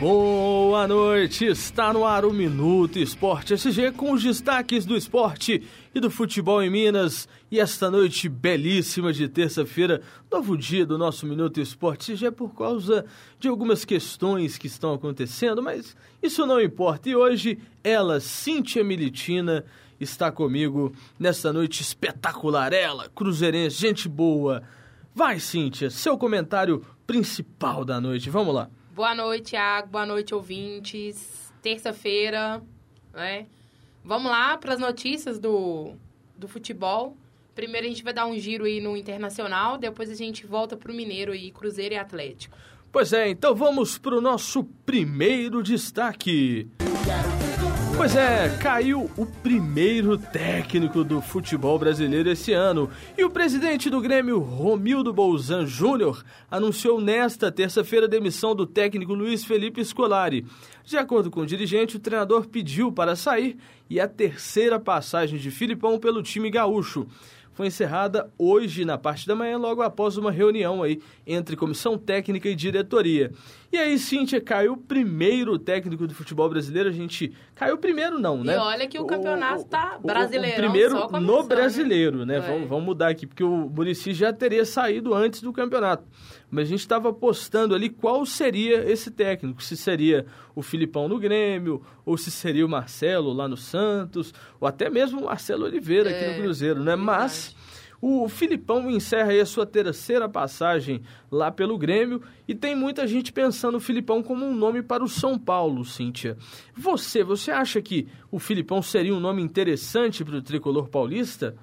Boa noite, está no ar o Minuto Esporte SG com os destaques do esporte e do futebol em Minas. E esta noite belíssima de terça-feira, novo dia do nosso Minuto Esporte SG por causa de algumas questões que estão acontecendo, mas isso não importa. E hoje ela, Cíntia Militina, está comigo nesta noite espetacular. Ela, cruzeirense, gente boa. Vai, Cíntia, seu comentário principal da noite. Vamos lá. Boa noite, Thiago. Boa noite, ouvintes. Terça-feira, né? Vamos lá para as notícias do, do futebol. Primeiro a gente vai dar um giro aí no Internacional, depois a gente volta para o Mineiro aí, Cruzeiro e Atlético. Pois é, então vamos para o nosso primeiro destaque. Pois é, caiu o primeiro técnico do futebol brasileiro esse ano. E o presidente do Grêmio, Romildo Bolzan Júnior, anunciou nesta terça-feira a demissão do técnico Luiz Felipe Scolari. De acordo com o dirigente, o treinador pediu para sair e a terceira passagem de Filipão pelo time gaúcho foi encerrada hoje na parte da manhã, logo após uma reunião aí entre comissão técnica e diretoria. E aí, Cíntia, caiu o primeiro técnico do futebol brasileiro. A gente. Caiu o primeiro, não, né? E olha que o, o campeonato tá brasileiro. primeiro no brasileiro, né? né? Vamos, vamos mudar aqui, porque o Murici já teria saído antes do campeonato. Mas a gente estava apostando ali qual seria esse técnico. Se seria o Filipão no Grêmio, ou se seria o Marcelo lá no Santos, ou até mesmo o Marcelo Oliveira é, aqui no é, Cruzeiro, né? Mas. O Filipão encerra aí a sua terceira passagem lá pelo Grêmio e tem muita gente pensando o Filipão como um nome para o São Paulo, Cíntia. Você, você acha que o Filipão seria um nome interessante para o tricolor paulista?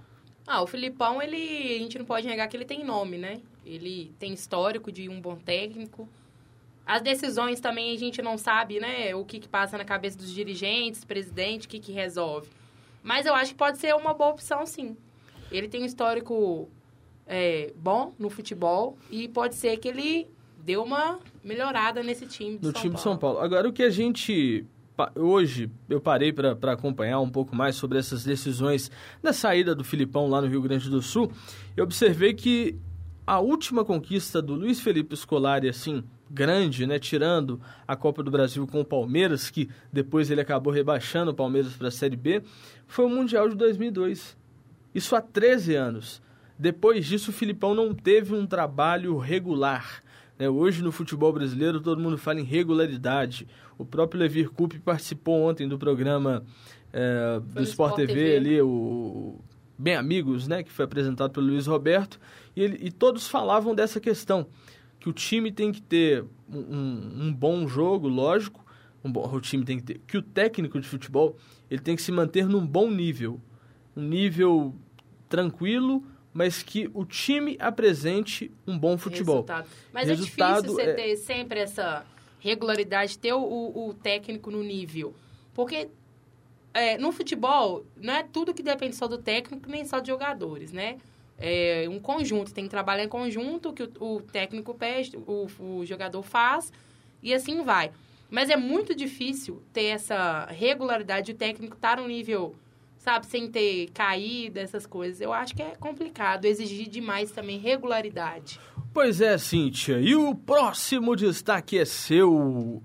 Ah, o Filipão, ele, a gente não pode negar que ele tem nome, né? Ele tem histórico de um bom técnico. As decisões também a gente não sabe, né? O que, que passa na cabeça dos dirigentes, presidente, o que, que resolve. Mas eu acho que pode ser uma boa opção, sim. Ele tem um histórico é, bom no futebol e pode ser que ele deu uma melhorada nesse time no São time Paulo. de São Paulo. Agora, o que a gente hoje eu parei para acompanhar um pouco mais sobre essas decisões da saída do Filipão lá no Rio Grande do Sul, eu observei que a última conquista do Luiz Felipe Scolari, assim, grande, né, tirando a Copa do Brasil com o Palmeiras, que depois ele acabou rebaixando o Palmeiras para a Série B, foi o Mundial de 2002. Isso há 13 anos. Depois disso, o Filipão não teve um trabalho regular. Né? Hoje, no futebol brasileiro, todo mundo fala em regularidade. O próprio Levir Coupe participou ontem do programa é, do Sport, TV, TV, ali, o Bem Amigos, né? que foi apresentado pelo Luiz Roberto, e, ele, e todos falavam dessa questão, que o time tem que ter um, um bom jogo, lógico, um bom, o time tem que ter, que o técnico de futebol ele tem que se manter num bom nível, um nível tranquilo, mas que o time apresente um bom futebol. Resultado. Mas Resultado é difícil você é... ter sempre essa regularidade, ter o, o, o técnico no nível. Porque é, no futebol, não é tudo que depende só do técnico, nem só de jogadores, né? É um conjunto, tem que trabalhar em conjunto, que o, o técnico pede, o, o jogador faz, e assim vai. Mas é muito difícil ter essa regularidade, o técnico estar tá no nível sabe, sem ter caído, essas coisas. Eu acho que é complicado exigir demais também regularidade. Pois é, Cíntia. E o próximo destaque é seu.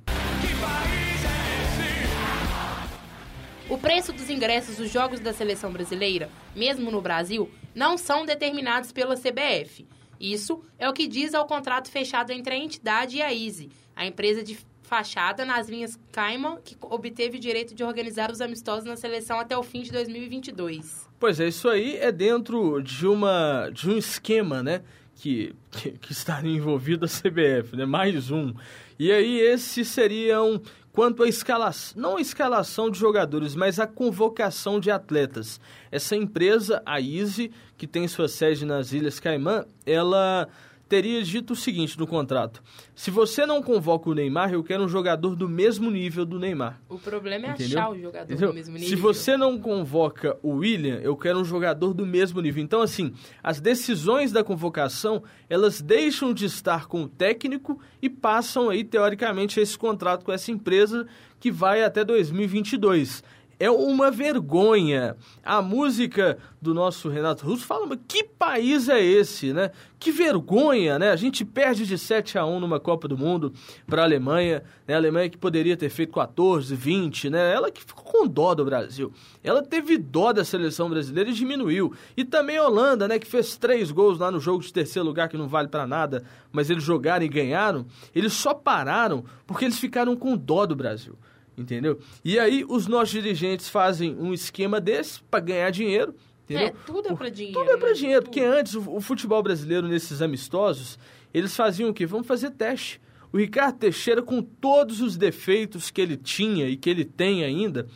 O preço dos ingressos dos jogos da seleção brasileira, mesmo no Brasil, não são determinados pela CBF. Isso é o que diz ao contrato fechado entre a entidade e a Easy, a empresa de fachada nas linhas Cayman, que obteve o direito de organizar os amistosos na seleção até o fim de 2022. Pois é, isso aí é dentro de, uma, de um esquema, né? Que, que, que estaria envolvido a CBF, né? Mais um. E aí esses seriam quanto à escalação, não a escalação de jogadores, mas a convocação de atletas. Essa empresa, a Easy, que tem sua sede nas Ilhas Caimã, ela teria dito o seguinte no contrato: se você não convoca o Neymar, eu quero um jogador do mesmo nível do Neymar. O problema é Entendeu? achar o jogador Entendeu? do mesmo nível. Se você não convoca o William, eu quero um jogador do mesmo nível. Então, assim, as decisões da convocação elas deixam de estar com o técnico e passam aí teoricamente esse contrato com essa empresa que vai até 2022 é uma vergonha. A música do nosso Renato Russo fala, mas que país é esse, né? Que vergonha, né? A gente perde de 7 a 1 numa Copa do Mundo para a Alemanha, né? A Alemanha que poderia ter feito 14, 20, né? Ela que ficou com dó do Brasil. Ela teve dó da seleção brasileira e diminuiu. E também a Holanda, né, que fez três gols lá no jogo de terceiro lugar que não vale para nada, mas eles jogaram e ganharam. Eles só pararam porque eles ficaram com dó do Brasil entendeu? E aí os nossos dirigentes fazem um esquema desse para ganhar dinheiro, entendeu? É, tudo é para dinheiro. Tudo é para né? dinheiro, porque antes o, o, futebol brasileiro nesses amistosos, eles faziam o quê? Vamos fazer teste. O Ricardo Teixeira, com todos os defeitos que ele tinha e que ele tem ainda,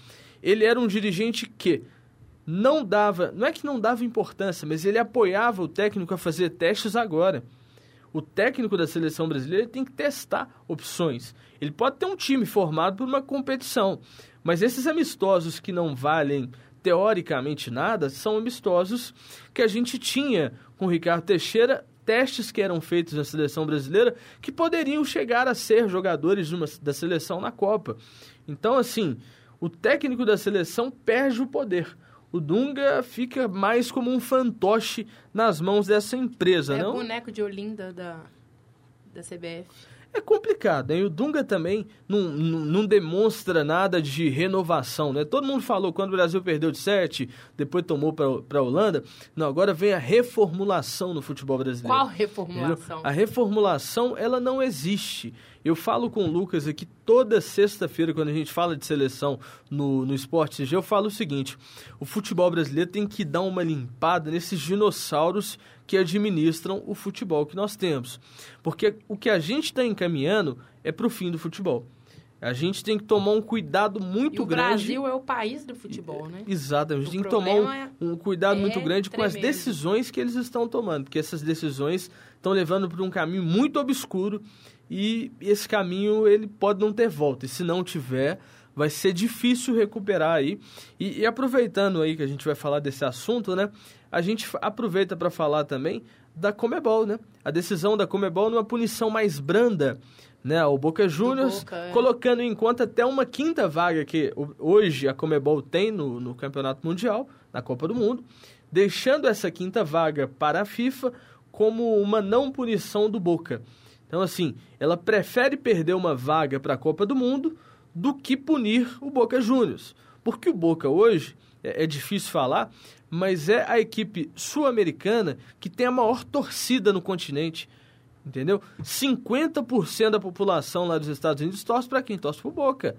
ele era um dirigente que não dava, não é que não dava importância, mas ele apoiava o técnico a fazer testes agora o técnico da seleção brasileira tem que testar opções. Ele pode ter um time formado por uma competição, mas esses amistosos que não valem teoricamente nada são amistosos que a gente tinha com o Ricardo Teixeira testes que eram feitos na seleção brasileira que poderiam chegar a ser jogadores uma, da seleção na Copa. Então, assim, o técnico da seleção perde o poder o Dunga fica mais como um fantoche nas mãos dessa empresa, é não? É boneco de Olinda da, da CBF. É complicado, hein? O Dunga também não, não, não, demonstra nada de renovação, né? Todo mundo falou quando o Brasil perdeu de 7, depois tomou para a Holanda. Não, agora vem a reformulação no futebol brasileiro. Qual reformulação? Entendeu? A reformulação, ela não existe. Eu falo com o Lucas aqui toda sexta-feira, quando a gente fala de seleção no, no Esporte CG, eu falo o seguinte: o futebol brasileiro tem que dar uma limpada nesses dinossauros que administram o futebol que nós temos. Porque o que a gente está encaminhando é para o fim do futebol. A gente tem que tomar um cuidado muito e o grande. O Brasil é o país do futebol, né? Exatamente. A gente o tem que tomar um, um cuidado é muito grande tremendo. com as decisões que eles estão tomando, porque essas decisões estão levando para um caminho muito obscuro e esse caminho ele pode não ter volta. E se não tiver, vai ser difícil recuperar aí. E, e aproveitando aí que a gente vai falar desse assunto, né? A gente aproveita para falar também da Comebol, né? A decisão da Comebol numa punição mais branda, né? O Boca Juniors, é. colocando em conta até uma quinta vaga que hoje a Comebol tem no, no Campeonato Mundial, na Copa do Mundo, deixando essa quinta vaga para a FIFA como uma não punição do Boca. Então, assim, ela prefere perder uma vaga para a Copa do Mundo do que punir o Boca Juniors. Porque o Boca hoje, é, é difícil falar, mas é a equipe sul-americana que tem a maior torcida no continente. Entendeu? 50% da população lá dos Estados Unidos torce para quem? Torce para o Boca.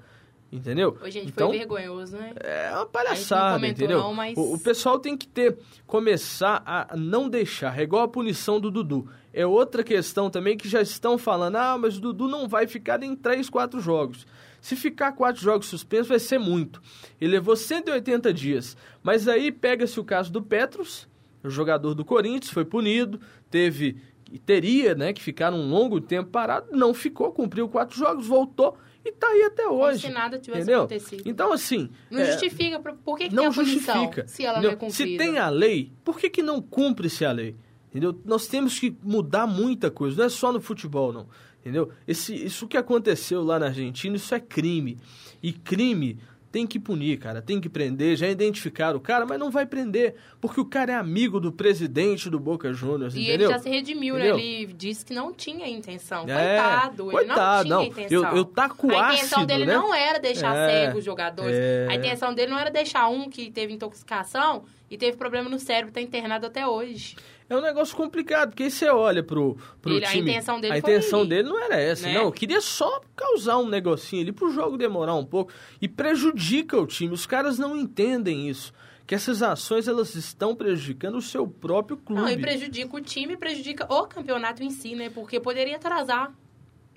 Entendeu? Ô, gente, então, foi vergonhoso, né? É uma palhaçada, entendeu? Não, mas... o, o, pessoal tem que ter, começar a não deixar. É igual a punição do Dudu. É outra questão também que já estão falando, ah, mas o Dudu não vai ficar em 3, 4 jogos. Se ficar quatro jogos suspensos, vai ser muito. Ele levou 180 dias. Mas aí pega-se o caso do Petros, o jogador do Corinthians, foi punido, teve teria né, que ficar um longo tempo parado, não ficou, cumpriu quatro jogos, voltou e tá aí até hoje. Como se nada tivesse entendeu? acontecido. Então, assim. Não é, justifica. Por que, que não justifica. se ela entendeu? não é cumprida? Se tem a lei, por que, que não cumpre-se a lei? Entendeu? Nós temos que mudar muita coisa, não é só no futebol, não. Entendeu? Esse, isso que aconteceu lá na Argentina, isso é crime. E crime tem que punir, cara, tem que prender, já identificaram o cara, mas não vai prender, porque o cara é amigo do presidente do Boca Juniors, e entendeu? ele já se redimiu, né? entendeu? né? Ele disse que não tinha intenção. É, coitado, ele coitado, não tinha não, intenção. Eu, eu taco A intenção ácido, dele né? não era deixar é, cego os jogadores. É... A intenção dele não era deixar um que teve intoxicação e teve problema no cérebro, tá internado até hoje é um negócio complicado, porque aí você olha pro, pro ele, time... A intenção dele A intenção dele não era essa, né? não. Queria só causar um negocinho ali pro jogo demorar um pouco. E prejudica o time. Os caras não entendem isso. Que essas ações, elas estão prejudicando o seu próprio clube. Não, e prejudica o time e prejudica o campeonato em si, né? Porque poderia atrasar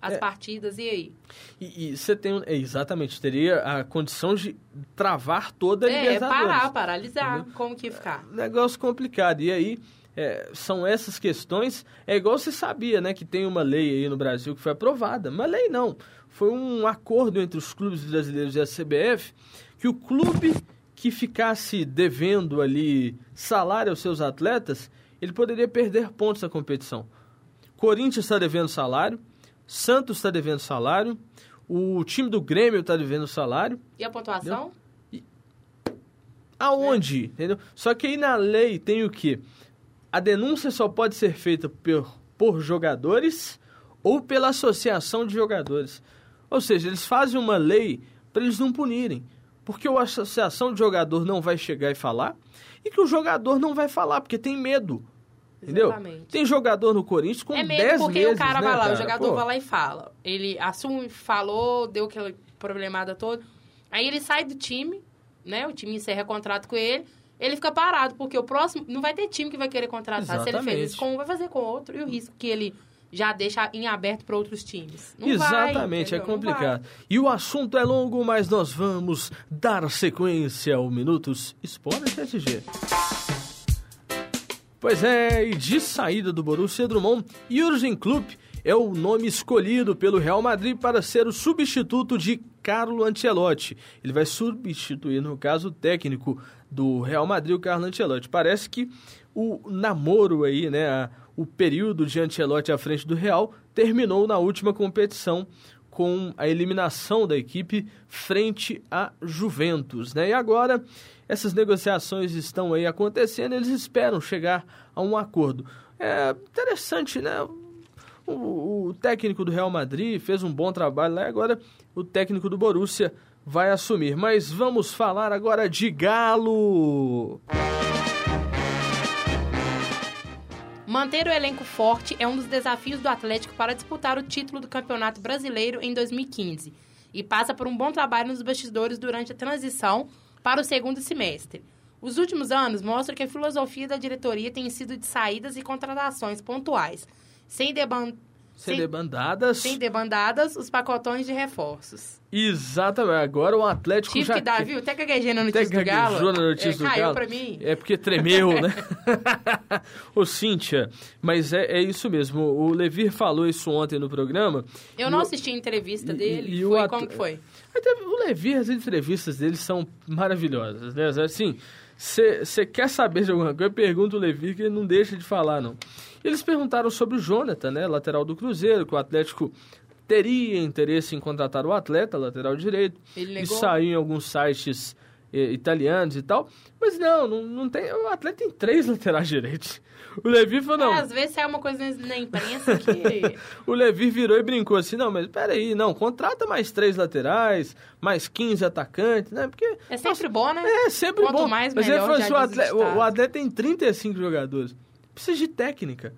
as é. partidas, e aí? E, e você tem, é, exatamente, teria a condição de travar toda a é, Libertadores. É, parar, paralisar, Entendeu? como que ia ficar? Negócio complicado, e aí é, são essas questões. É igual você sabia, né, que tem uma lei aí no Brasil que foi aprovada. Uma lei não. Foi um acordo entre os clubes brasileiros e a CBF que o clube que ficasse devendo ali salário aos seus atletas, ele poderia perder pontos na competição. Corinthians está devendo salário, Santos está devendo salário, o time do Grêmio está devendo salário. E a pontuação? Aonde? É. Entendeu? Só que aí na lei tem o quê? A denúncia só pode ser feita por, por jogadores ou pela associação de jogadores. Ou seja, eles fazem uma lei para eles não punirem. Porque a associação de jogador não vai chegar e falar e que o jogador não vai falar, porque tem medo. Entendeu? Exatamente. Tem jogador no Corinthians com 10 meses, É medo porque o cara né, vai lá, cara? o jogador Pô. vai lá e fala. Ele assume, falou, deu aquela problemada toda. Aí ele sai do time, né? O time encerra contrato com ele. Ele fica parado, porque o próximo... Não vai ter time que vai querer contratar. Exatamente. Se ele fez isso com um, vai fazer com outro. E o risco que ele já deixa em aberto para outros times. Não Exatamente, vai, é complicado. E o assunto é longo, mas nós vamos dar sequência ao Minutos Esporte SG. Pois é, e de saída do Borussia Drummond, Jurgen Klopp é o nome escolhido pelo Real Madrid para ser o substituto de Carlo Ancelotti. Ele vai substituir, no caso, o técnico do Real Madrid, o Carlo Ancelotti. Parece que o namoro aí, né, o período de Ancelotti à frente do Real terminou na última competição com a eliminação da equipe frente a Juventus, né? E agora essas negociações estão aí acontecendo, eles esperam chegar a um acordo. É interessante, né? O, o técnico do Real Madrid fez um bom trabalho lá, agora o técnico do Borussia vai assumir. Mas vamos falar agora de Galo. Manter o elenco forte é um dos desafios do Atlético para disputar o título do Campeonato Brasileiro em 2015 e passa por um bom trabalho nos bastidores durante a transição para o segundo semestre. Os últimos anos mostram que a filosofia da diretoria tem sido de saídas e contratações pontuais, sem, sem, sem debandadas. Sem debandadas, os pacotões de reforços. Exatamente. Agora o Atlético Tive já... que dar, viu? Até gaguejei na notícia do Galo. na notícia é, do caiu Galo. pra mim. É porque tremeu, né? Ô, Cíntia, mas é, é isso mesmo. O Levir falou isso ontem no programa. Eu não assisti a entrevista dele. E, e foi, at... como que foi? O Levir, as entrevistas dele são maravilhosas, né? Assim, você quer saber de alguma coisa, pergunta o Levir que ele não deixa de falar, não. Eles perguntaram sobre o Jonathan, né, lateral do Cruzeiro, que o Atlético teria interesse em contratar o atleta, lateral direito. Ele negou? Isso saiu em alguns sites italianos e tal. Mas não, não, não tem. O atleta tem três laterais direitos. O Levi falou, não. É, às vezes sai uma coisa na imprensa que. o Levi virou e brincou assim: não, mas peraí, não, contrata mais três laterais, mais 15 atacantes, né? Porque. É sempre nossa, bom, né? É, sempre Quanto bom. mais, mas melhor, ele falou assim: o atleta, o, o atleta tem 35 jogadores. Precisa de técnica.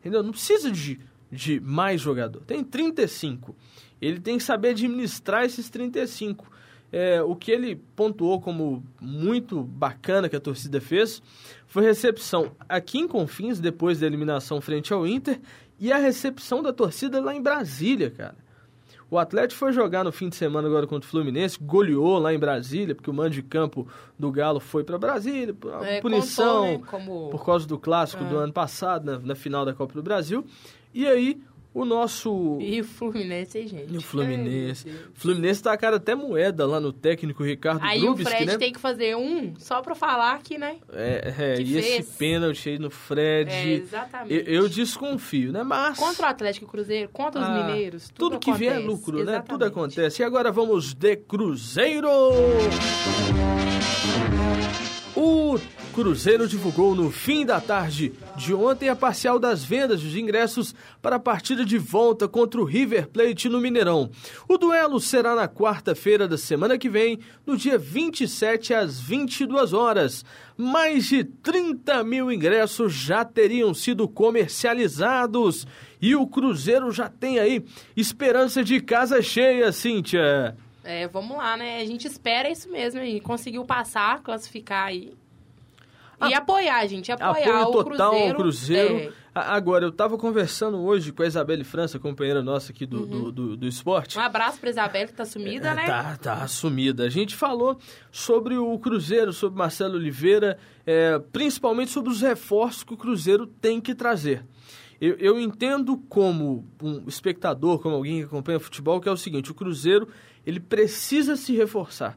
Entendeu? Não precisa de, de mais jogador. Tem 35. Ele tem que saber administrar esses 35. É, o que ele pontuou como muito bacana que a torcida fez foi recepção aqui em Confins, depois da eliminação frente ao Inter, e a recepção da torcida lá em Brasília, cara. O Atlético foi jogar no fim de semana agora contra o Fluminense, goleou lá em Brasília, porque o mando de campo do Galo foi para Brasília, por é, punição, contou, né? Como... por causa do clássico é. do ano passado, na, na final da Copa do Brasil. E aí o nosso. E o Fluminense, hein, gente? E o Fluminense. O Fluminense tá a cara até moeda lá no técnico Ricardo Aí Grubis, o Fred né? tem que fazer um só pra falar que, né? É, é e fez. esse pênalti aí no Fred. É, exatamente. Eu, eu, desconfio, né? Mas. Contra o Atlético Cruzeiro, contra os ah, mineiros. Tudo, tudo que acontece. vier é lucro, exatamente. né? Tudo acontece. E agora vamos de Cruzeiro! O Cruzeiro divulgou no fim da tarde de ontem a parcial das vendas dos ingressos para a partida de volta contra o River Plate no Mineirão. O duelo será na quarta-feira da semana que vem, no dia 27 às 22 horas. Mais de 30 mil ingressos já teriam sido comercializados e o Cruzeiro já tem aí esperança de casa cheia, Cíntia. É, vamos lá, né? A gente espera isso mesmo aí. Conseguiu passar, classificar aí. E apoiar, gente. Apoiar Apoio o total Cruzeiro. ao Cruzeiro. É. Agora, eu estava conversando hoje com a Isabelle França, companheira nossa aqui do, uhum. do, do, do, esporte. Um abraço para Isabelle, que tá sumida, é, né? Tá, tá sumida. A gente falou sobre o Cruzeiro, sobre Marcelo Oliveira, é, principalmente sobre os reforços que o Cruzeiro tem que trazer. Eu, eu entendo como um espectador, como alguém que acompanha futebol, que é o seguinte, o Cruzeiro ele precisa se reforçar.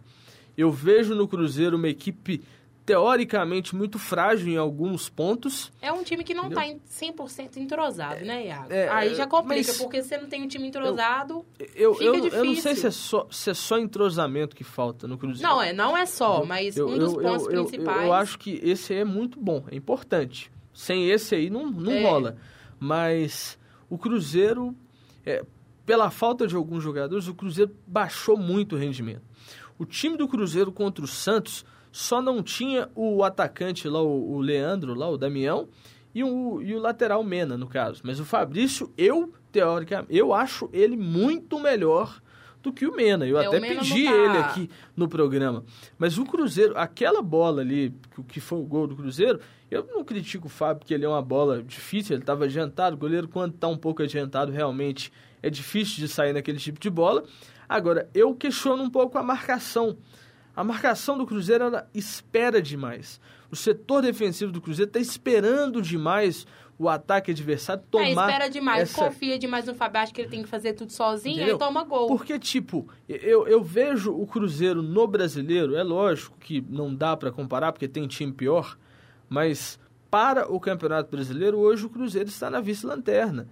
Eu vejo no Cruzeiro uma equipe teoricamente muito frágil em alguns pontos. É um time que não está 100% entrosado, né, Iago? É, Aí já complica, porque você não tem um time entrosado, eu, eu, eu, eu, não sei se é, só, se é só entrosamento que falta no Cruzeiro. Não, é, não é só, mas um dos pontos principais... Eu, acho que esse aí é muito bom, é importante. Sem esse aí não, não é. rola. Mas o Cruzeiro, é, pela falta de alguns jogadores, o Cruzeiro baixou muito o rendimento. O time do Cruzeiro contra o Santos só não tinha o atacante lá, o, o Leandro, lá, o Damião, e o, e o lateral Mena, no caso. Mas o Fabrício, eu, teoricamente, eu acho ele muito melhor do que o Mena. Eu é, até pedi tá... ele aqui no programa. Mas o Cruzeiro, aquela bola ali, que foi o gol do Cruzeiro, eu não critico o Fábio, porque ele é uma bola difícil, ele estava adiantado. O goleiro, quando está um pouco adiantado, realmente é difícil de sair naquele tipo de bola. Agora, eu questiono um pouco a marcação. A marcação do Cruzeiro ela espera demais. O setor defensivo do Cruzeiro está esperando demais o ataque adversário é, tomar. É, espera demais, essa... confia demais no Fábio, acha que ele tem que fazer tudo sozinho e toma gol. Porque, tipo, eu, eu vejo o Cruzeiro no brasileiro, é lógico que não dá para comparar, porque tem time pior, mas para o Campeonato Brasileiro, hoje o Cruzeiro está na vice-lanterna.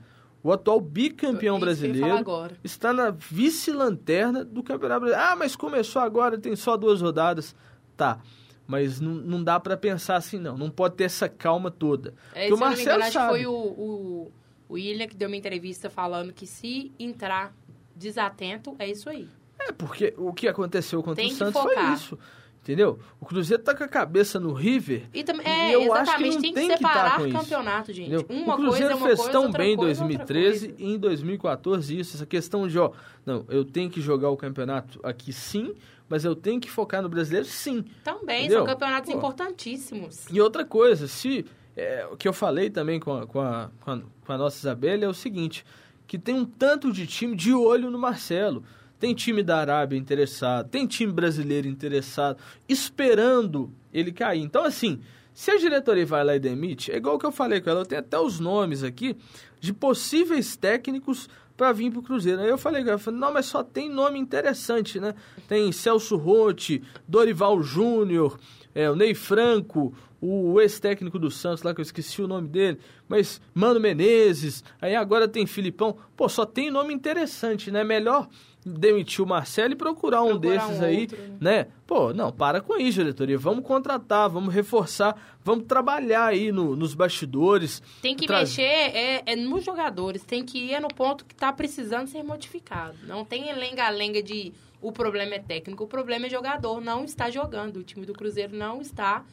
O atual bicampeão brasileiro está na vice-lanterna do Campeonato Brasileiro. Ah, mas começou agora, tem só duas rodadas. Tá. Mas não, não dá para pensar assim, não. Não pode ter essa calma toda. É, o Marcelo engano, sabe. foi o, o, o William que deu uma entrevista falando que se entrar desatento, é isso aí. É, porque o que aconteceu contra tem o Santos foi isso. Entendeu? O Cruzeiro tá com a cabeça no River. E, é, e eu acho que não tem, tem que, separar que tá campeonato, gente. Entendeu? Uma o Cruzeiro coisa fez coisa, tão bem em 2013 e em 2014 isso. Essa questão de, ó, não, eu tenho que jogar o campeonato aqui sim, mas eu tenho que focar no brasileiro sim. Também, entendeu? são campeonatos Pô. importantíssimos. E outra coisa, se. É, o que eu falei também com a, com, a, com, a, com a nossa Isabela é o seguinte: que tem um tanto de time de olho no Marcelo. Tem time da Arábia interessado, tem time brasileiro interessado, esperando ele cair. Então, assim, se a diretoria vai lá e demite, é igual que eu falei com ela, eu tenho até os nomes aqui de possíveis técnicos para vir para o Cruzeiro. Aí eu falei, eu falei, não, mas só tem nome interessante, né? Tem Celso Rotti, Dorival Júnior, é, o Ney Franco, o ex-técnico do Santos lá, que eu esqueci o nome dele, mas Mano Menezes, aí agora tem Filipão. Pô, só tem nome interessante, né? Melhor demitir o Marcelo e procurar um procurar desses um aí, outro, né? né? Pô, não, para com isso, diretoria. Vamos contratar, vamos reforçar, vamos trabalhar aí no, nos bastidores. Tem que mexer é, é, nos jogadores, tem que ir no ponto que está precisando ser modificado. Não tem lenga-lenga de o problema é técnico, o problema é jogador, não está jogando. O time do Cruzeiro não está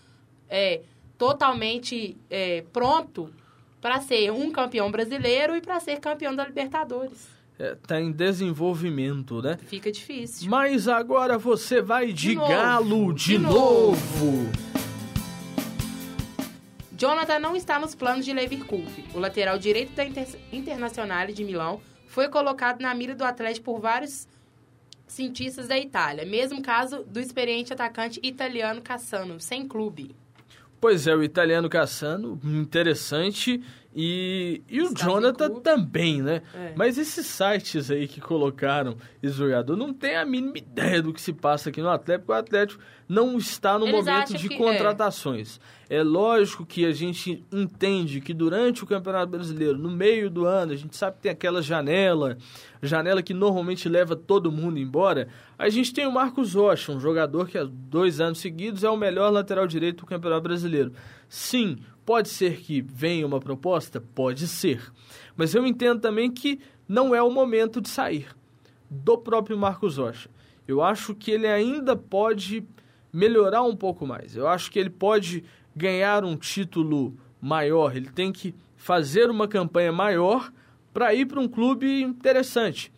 é, totalmente é, pronto para ser um campeão brasileiro e para ser campeão da Libertadores está é, tá em desenvolvimento, né? Fica difícil. Mas agora você vai de, de galo de, de novo. novo. Jonathan não está nos planos de Leverkusen. O lateral direito da Inter Internacional de Milão foi colocado na mira do Atlético por vários cientistas da Itália. Mesmo caso do experiente atacante italiano Cassano, sem clube. Pois é, o italiano Cassano, interessante e, e o Jonathan também, né? É. Mas esses sites aí que colocaram esse jogador não tem a mínima ideia do que se passa aqui no Atlético. O Atlético não está no Eles momento de é. contratações. É. é. lógico que a gente entende que durante o Campeonato Brasileiro, no meio do ano, a gente sabe que tem aquela janela, janela que normalmente leva todo mundo embora. A gente tem o Marcos Rocha, um jogador que há dois anos seguidos é o melhor lateral direito do Campeonato Brasileiro. Sim, Pode ser que venha uma proposta? Pode ser. Mas eu entendo também que não é o momento de sair do próprio Marcos Rocha. Eu acho que ele ainda pode melhorar um pouco mais. Eu acho que ele pode ganhar um título maior. Ele tem que fazer uma campanha maior para ir para um clube interessante.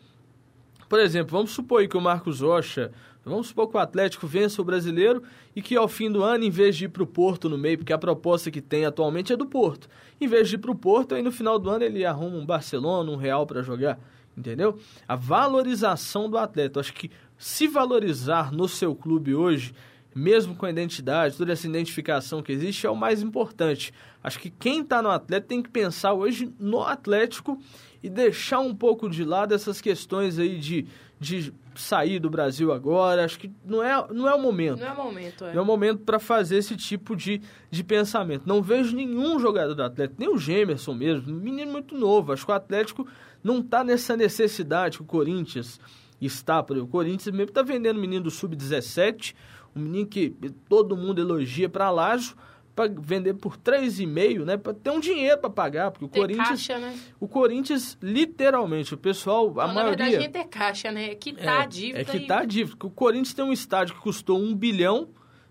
Por exemplo, vamos supor que o Marcos Rocha Vamos supor que o Atlético vença o brasileiro e que ao fim do ano, em vez de ir para o Porto no meio, porque a proposta que tem atualmente é do Porto, em vez de ir para o Porto, aí no final do ano ele arruma um Barcelona, um Real para jogar, entendeu? A valorização do atleta. Acho que se valorizar no seu clube hoje mesmo com a identidade, toda essa identificação que existe, é o mais importante. Acho que quem está no Atlético tem que pensar hoje no Atlético e deixar um pouco de lado essas questões aí de, de sair do Brasil agora. Acho que não é, não é o momento. Não é o momento, é. Não é o momento para fazer esse tipo de, de pensamento. Não vejo nenhum jogador do Atlético, nem o Gemerson mesmo, um menino muito novo. Acho que o Atlético não está nessa necessidade que o Corinthians está. Por exemplo, o Corinthians mesmo está vendendo menino do Sub-17, um menino que todo mundo elogia para Lajo, para vender por 3,5, né? Para ter um dinheiro para pagar, porque o ter Corinthians, caixa, né? o Corinthians literalmente, o pessoal, a Não, maioria Na verdade, nem ter caixa, né? É quitar é, a dívida. É quitar a dívida. Porque o Corinthians tem um estádio que custou um bilhão,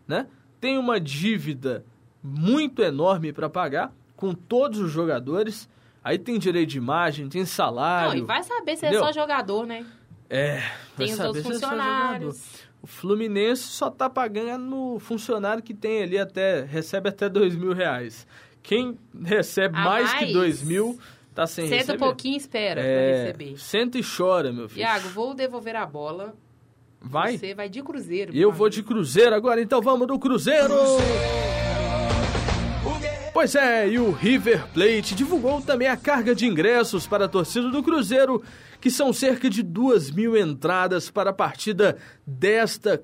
né? Tem uma dívida muito enorme para pagar com todos os jogadores. Aí tem direito de imagem, tem salário. Não, e vai saber se é entendeu? só jogador, né? É, Tem os outros é funcionários. O Fluminense só tá pagando o funcionário que tem ali até. recebe até dois mil reais. Quem recebe A mais, que mais, dois mil tá sem Senta receber. um pouquinho e espera pra é, receber. Senta e chora, meu filho. Iago, vou devolver a bola. Vai? Você vai de cruzeiro. Eu vou amigo. de Cruzeiro agora, então vamos do Cruzeiro! Pois é, e o River Plate divulgou também a carga de ingressos para a torcida do Cruzeiro, que são cerca de duas mil entradas para a partida desta,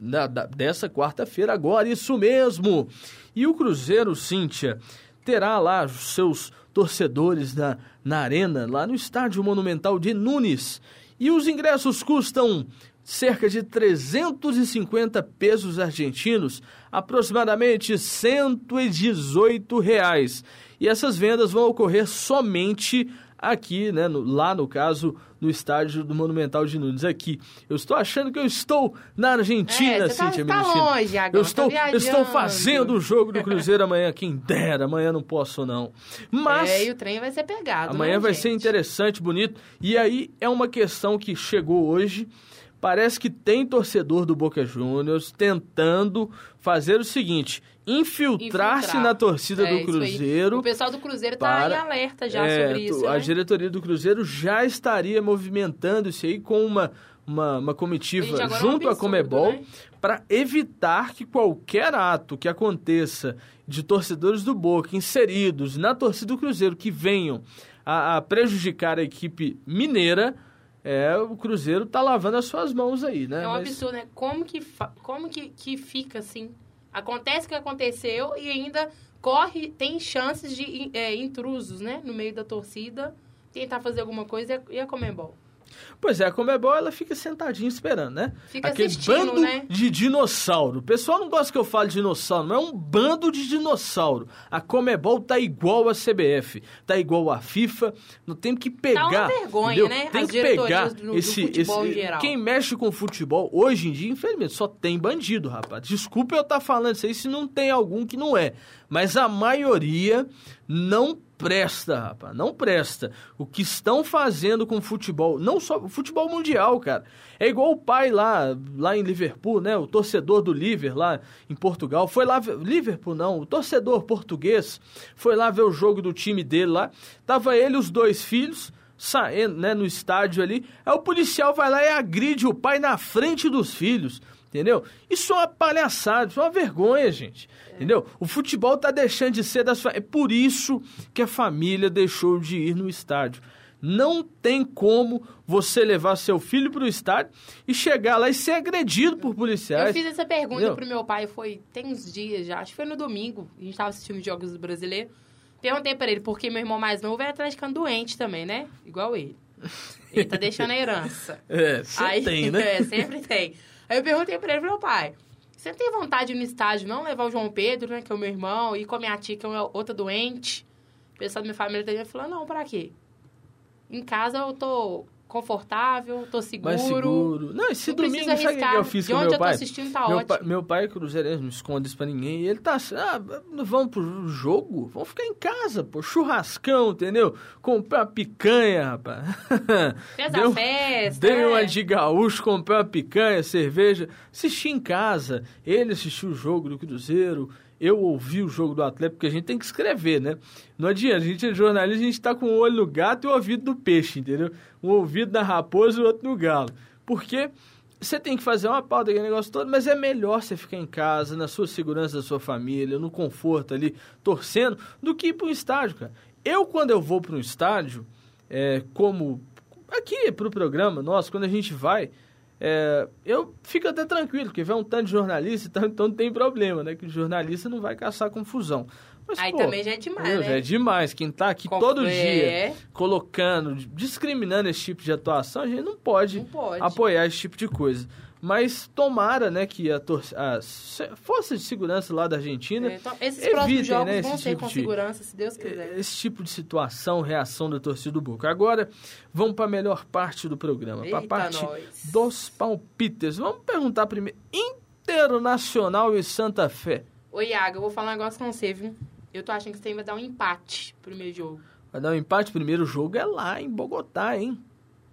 na- da- dessa quarta-feira agora, isso mesmo! E o Cruzeiro, Cíntia, terá lá os seus torcedores na, na arena, lá no Estádio Monumental de Nunes. E os ingressos custam cerca de 350 pesos argentinos, aproximadamente 118 reais. E essas vendas vão ocorrer somente aqui, né, no- lá no caso, no estádio do Monumental de Nunes, aqui. Eu estou achando que eu estou na Argentina, É, tá- Cíntia tá Milestino. longe, Iagão, Eu tá estou, eu estou fazendo o jogo do Cruzeiro amanhã, quem dera, amanhã não posso não. Mas... É, e o trem vai ser pegado. Amanhã né, vai gente? ser interessante, bonito. E aí é uma questão que chegou hoje. Parece que tem torcedor do Boca Juniors tentando fazer o seguinte: infiltrar-se Infiltrar. na torcida É, do. Cruzeiro. O pessoal do Cruzeiro tá para- em alerta já É, sobre isso, A né? diretoria do Cruzeiro já estaria movimentando isso aí com uma, uma, uma comitiva agora é um junto à Comebol né? para evitar que qualquer ato que aconteça de torcedores do Boca inseridos na torcida do Cruzeiro que venham a, a prejudicar a equipe mineira, é, o Cruzeiro tá lavando as suas mãos aí, né? É um Mas- absurdo, né? Como que, como que, que fica assim? Acontece o que aconteceu e ainda corre, tem chances de é, intrusos, né? No meio da torcida, tentar fazer alguma coisa e a Comembol. Pois é, a Comebol ela fica sentadinha esperando, né? Fica Aquele bando né? de dinossauro. O pessoal não gosta que eu fale dinossauro, mas é um bando de dinossauro. A Comebol tá igual a CBF, tá igual a FIFA. Não tem que pegar. Tá uma vergonha, entendeu? né? Tem As que pegar do- esse, futebol esse quem mexe com futebol hoje em dia, infelizmente, só tem bandido, rapaz. Desculpa eu estar falando isso aí se não tem algum que não é, mas a maioria não presta, rapaz, não presta. O que estão fazendo com o futebol, não só o futebol mundial, cara. É igual o pai lá, lá em Liverpool, né? O torcedor do Liverpool lá em Portugal foi lá ver, Liverpool não, o torcedor português foi lá ver o jogo do time dele lá. Tava ele e os dois filhos saindo, né, no estádio ali. Aí o policial vai lá e agride o pai na frente dos filhos. Entendeu? Isso é uma palhaçada, isso é uma vergonha, gente. Entendeu? O futebol tá deixando de ser das. É por isso que a família deixou de ir no estádio. Não tem como você levar seu filho para o estádio e chegar lá e ser agredido por policiais. Eu fiz essa pergunta Entendeu? pro meu pai, foi tem uns dias já, acho que foi no domingo. A gente tava assistindo os jogos do brasileiro. Perguntei pra ele, porque meu irmão mais novo é atleticano doente também, né? Igual ele. Ele tá deixando a herança. É, você Aí, tem, né? É, sempre tem. Aí eu perguntei pra ele, meu pai, você não tem vontade no estádio não levar o João Pedro, né, que é o meu irmão, e com a minha tia, que é outra doente? O pessoal da minha família também falou, não, pra quê? Em casa eu tô confortável, tô seguro. Mais seguro. Não, esse Não domingo, sabe o que eu fiz De com onde meu eu tô pai? assistindo tá meu ótimo. Pai, meu pai é cruzeirense, não esconde isso pra ninguém. Ele tá assim, ah, vamos pro jogo? Vamos ficar em casa, pô. Churrascão, entendeu? Comprar uma picanha, rapaz. Fez Deu- a festa. Dei né? uma de gaúcho, comprei uma picanha, cerveja. Assisti em casa. Ele assistiu o jogo do Cruzeiro. Eu ouvi o jogo do Atlético, porque a gente tem que escrever, né? Não adianta, a gente é jornalista, a gente tá com o olho no gato e o ouvido no peixe, entendeu? Um ouvido na raposa e o outro no galo. Porque você tem que fazer uma pauta, aquele negócio todo, mas é melhor você ficar em casa, na sua segurança da sua família, no conforto ali, torcendo, do que ir para um estádio, cara. Eu, quando eu vou para um estádio, é, como aqui para o programa nosso, quando a gente vai, é, eu fico até tranquilo, porque vem um tanto de jornalista, então, então não tem problema, né? Que o jornalista não vai caçar confusão. Mas, Aí pô, também já é demais, né? Já é demais. Quem tá aqui todo é. dia colocando, discriminando esse tipo de atuação, a gente não pode, não pode. apoiar esse tipo de coisa. Mas tomara, né, que a, a força de segurança lá da Argentina é, então, esses evitem, jogos né, vão esse tipo com de, segurança, se Deus quiser. Esse tipo de situação, reação da torcida do Boca. Agora, vamos para a melhor parte do programa, para a parte nós. dos palpites. Vamos perguntar primeiro, Internacional e Santa Fé. Oi, Iago, eu vou falar um negócio com você, viu? Eu tô achando que você vai dar um empate pro primeiro jogo. Vai dar um empate? Primeiro jogo é lá em Bogotá, hein?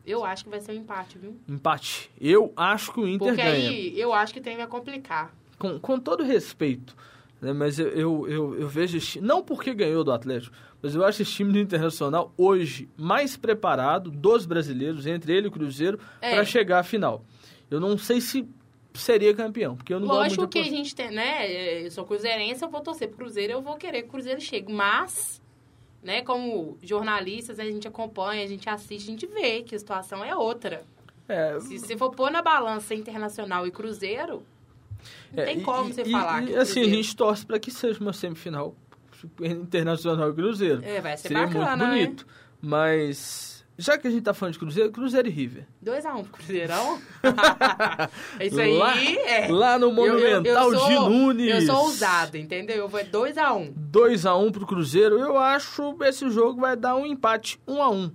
Eu acho que vai ser um empate, viu? Empate. Eu acho que o Inter Porque ganha. Porque aí eu acho que tem vai complicar. Com, com todo respeito, né? mas eu, eu, eu, eu vejo... Não porque ganhou do Atlético, mas eu acho esse time do Internacional hoje mais preparado dos brasileiros, entre ele e o Cruzeiro, é. para chegar à final. Eu não sei se seria campeão, porque eu não Lógico que a gente tem, né? Eu sou cruzeirense, eu vou torcer pro Cruzeiro, eu vou querer que o Cruzeiro chegue. Mas, né, como jornalistas, a gente acompanha, a gente assiste, a gente vê que a situação é outra. É, se você for pôr na balança internacional e Cruzeiro, não é, tem como e, você e, falar. E, assim, a gente torce para que seja uma semifinal internacional e Cruzeiro. É, vai ser Seria bacana, muito bonito. Né? Mas já que a gente tá falando de Cruzeiro, Cruzeiro e River. 2x1 um pro Cruzeirão? é isso aí. Lá, é. lá no Monumental de Nunes. Eu sou ousado, entendeu? Eu vou 2x1. 2x1 um pro Cruzeiro. Eu acho que esse jogo vai dar um empate 1x1. Um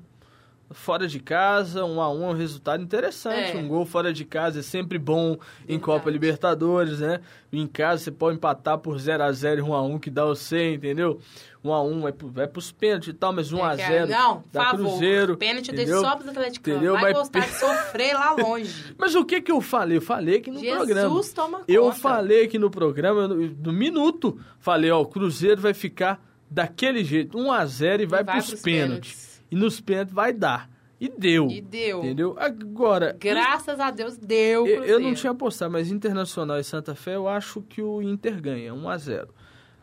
fora de casa, um a um é um resultado interessante. É. Um gol fora de casa é sempre bom em Copa Libertadores, né? Em casa você pode empatar por 0 a 0 e 1 a 1 que dá o 100, entendeu? 1 a 1 vai, pro, vai pros pênaltis e tal, mas 1 é, a 0 não, dá favor, Cruzeiro. Pênalti deixa só pros atleticanos. Entendeu? Vai, vai gostar de sofrer lá longe. mas o que que eu falei? Eu falei aqui no Jesus programa. toma conta. Eu falei aqui no programa, no, no minuto, falei, ó, o Cruzeiro vai ficar daquele jeito, 1 a 0 e vai, e vai pros, pros pênaltis. pênaltis. E nos pênaltis vai dar. E deu. E deu. Entendeu? Agora. Graças a Deus deu. Eu, eu, não tinha apostado, mas Internacional e Santa Fé eu acho que o Inter ganha, 1 a 0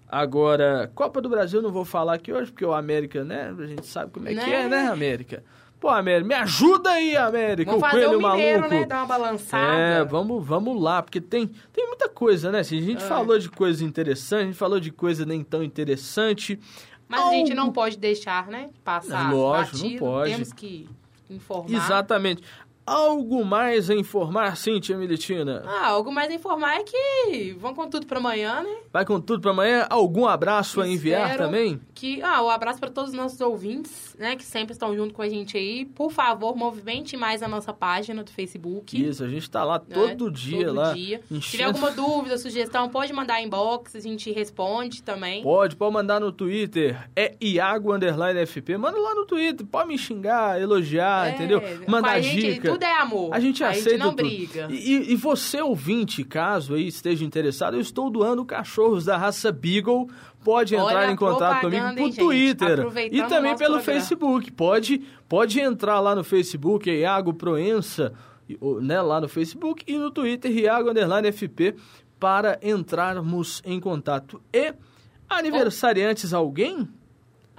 Agora, Copa do Brasil eu não vou falar aqui hoje, porque o América, né? A gente sabe como é né? que é, né, América? Pô, América, me ajuda aí, América. Vamos o fazer coelho o mineiro, maluco. né? Dar uma balançada. É, vamos, vamos lá, porque tem, tem muita coisa, né? Assim, a gente é. falou de coisa interessante, a gente falou de coisa nem tão interessante. Mas Algo... a gente não pode deixar, né? Passar. Lógico, batido. não pode. Temos que informar. Exatamente. Algo mais a informar, Cíntia Militina? Ah, algo mais a informar é que vão com tudo para amanhã, né? Vai com tudo para amanhã. Algum abraço a enviar também? Que, ah, um abraço para todos os nossos ouvintes, né, que sempre estão junto com a gente aí. Por favor, movimente mais a nossa página do Facebook. Isso, a gente está lá né? todo dia todo lá. Dia. Enchendo... Se tiver alguma dúvida, sugestão, pode mandar inbox, a gente responde também. Pode, pode mandar no Twitter. É Iago underline FP. Manda lá no Twitter, pode me xingar, elogiar, é, entendeu? Mandar dica tudo é amor. A gente aceita. A gente não tudo. briga. E, e, você, ouvinte, caso aí esteja interessado, eu estou doando cachorros da raça Beagle. Pode entrar Olha, em contato comigo por hein, Twitter e também pelo programa. Facebook. Pode, pode entrar lá no Facebook, é Iago Proença, né, lá no Facebook e no Twitter, Iago Underline FP, para entrarmos em contato. E aniversariantes, alguém?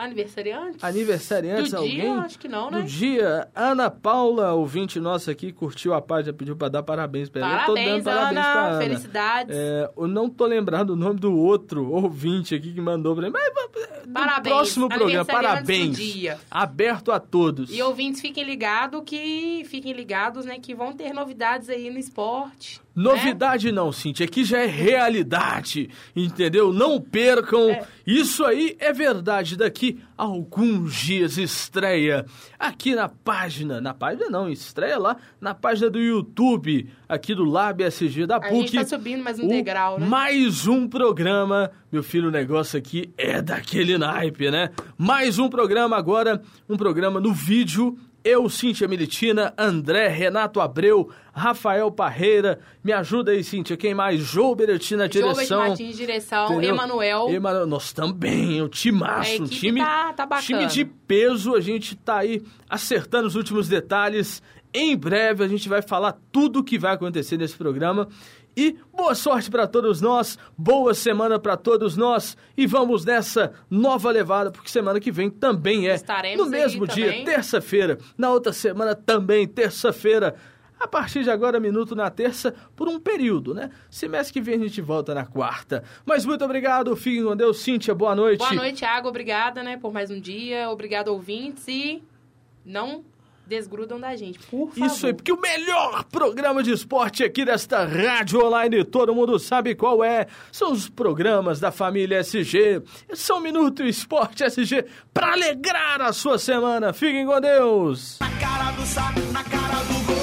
Aniversariantes? Aniversariantes, Do alguém? dia, acho que não, né? Do dia, Ana Paula, ouvinte nossa aqui, curtiu a página, pediu para dar parabéns para ela. Parabéns, eu tô dando parabéns Ana, pra Ana. Felicidades. É, eu não tô lembrando o nome do outro ouvinte aqui que mandou para mim. Mas, parabéns. próximo programa, parabéns. Dia. Aberto a todos. E ouvintes, fiquem ligados que fiquem ligados, né, que vão ter novidades aí no esporte. Novidade é? não, Cintia, aqui já é realidade, entendeu? Não percam, é. isso aí é verdade. Daqui a alguns dias estreia aqui na página, na página não, estreia lá na página do YouTube, aqui do Lab SG da PUC. A gente tá subindo mais um degrau, né? Mais um programa, meu filho, o negócio aqui é daquele naipe, né? Mais um programa agora, um programa no vídeo eu, Cíntia Militina, André, Renato Abreu, Rafael Parreira. Me ajuda aí, Cíntia. Quem mais? Jô Beretti na direção. Jô Martins, direção. Emanuel. Emanuel. Nós também. O timaço. um time, tá, tá time de peso. A gente tá aí acertando os últimos detalhes. Em breve a gente vai falar tudo o que vai acontecer nesse programa. E boa sorte para todos nós, boa semana para todos nós e vamos nessa nova levada, porque semana que vem também é Estaremos no mesmo dia, terça-feira. Na outra semana também, terça-feira. A partir de agora, minuto na terça, por um período, né? Semestre que vem a gente volta na quarta. Mas muito obrigado, fiquem com Deus. Cíntia, boa noite. Boa noite, Thiago. Obrigada, né, por mais um dia. Obrigado, ouvintes. E não desgrudam da gente, por favor. Isso aí, porque o melhor programa de esporte aqui desta rádio online, todo mundo sabe qual é, são os programas da família SG. São Minuto Esporte SG para alegrar a sua semana. Fiquem com Deus. Na cara do saco, na cara do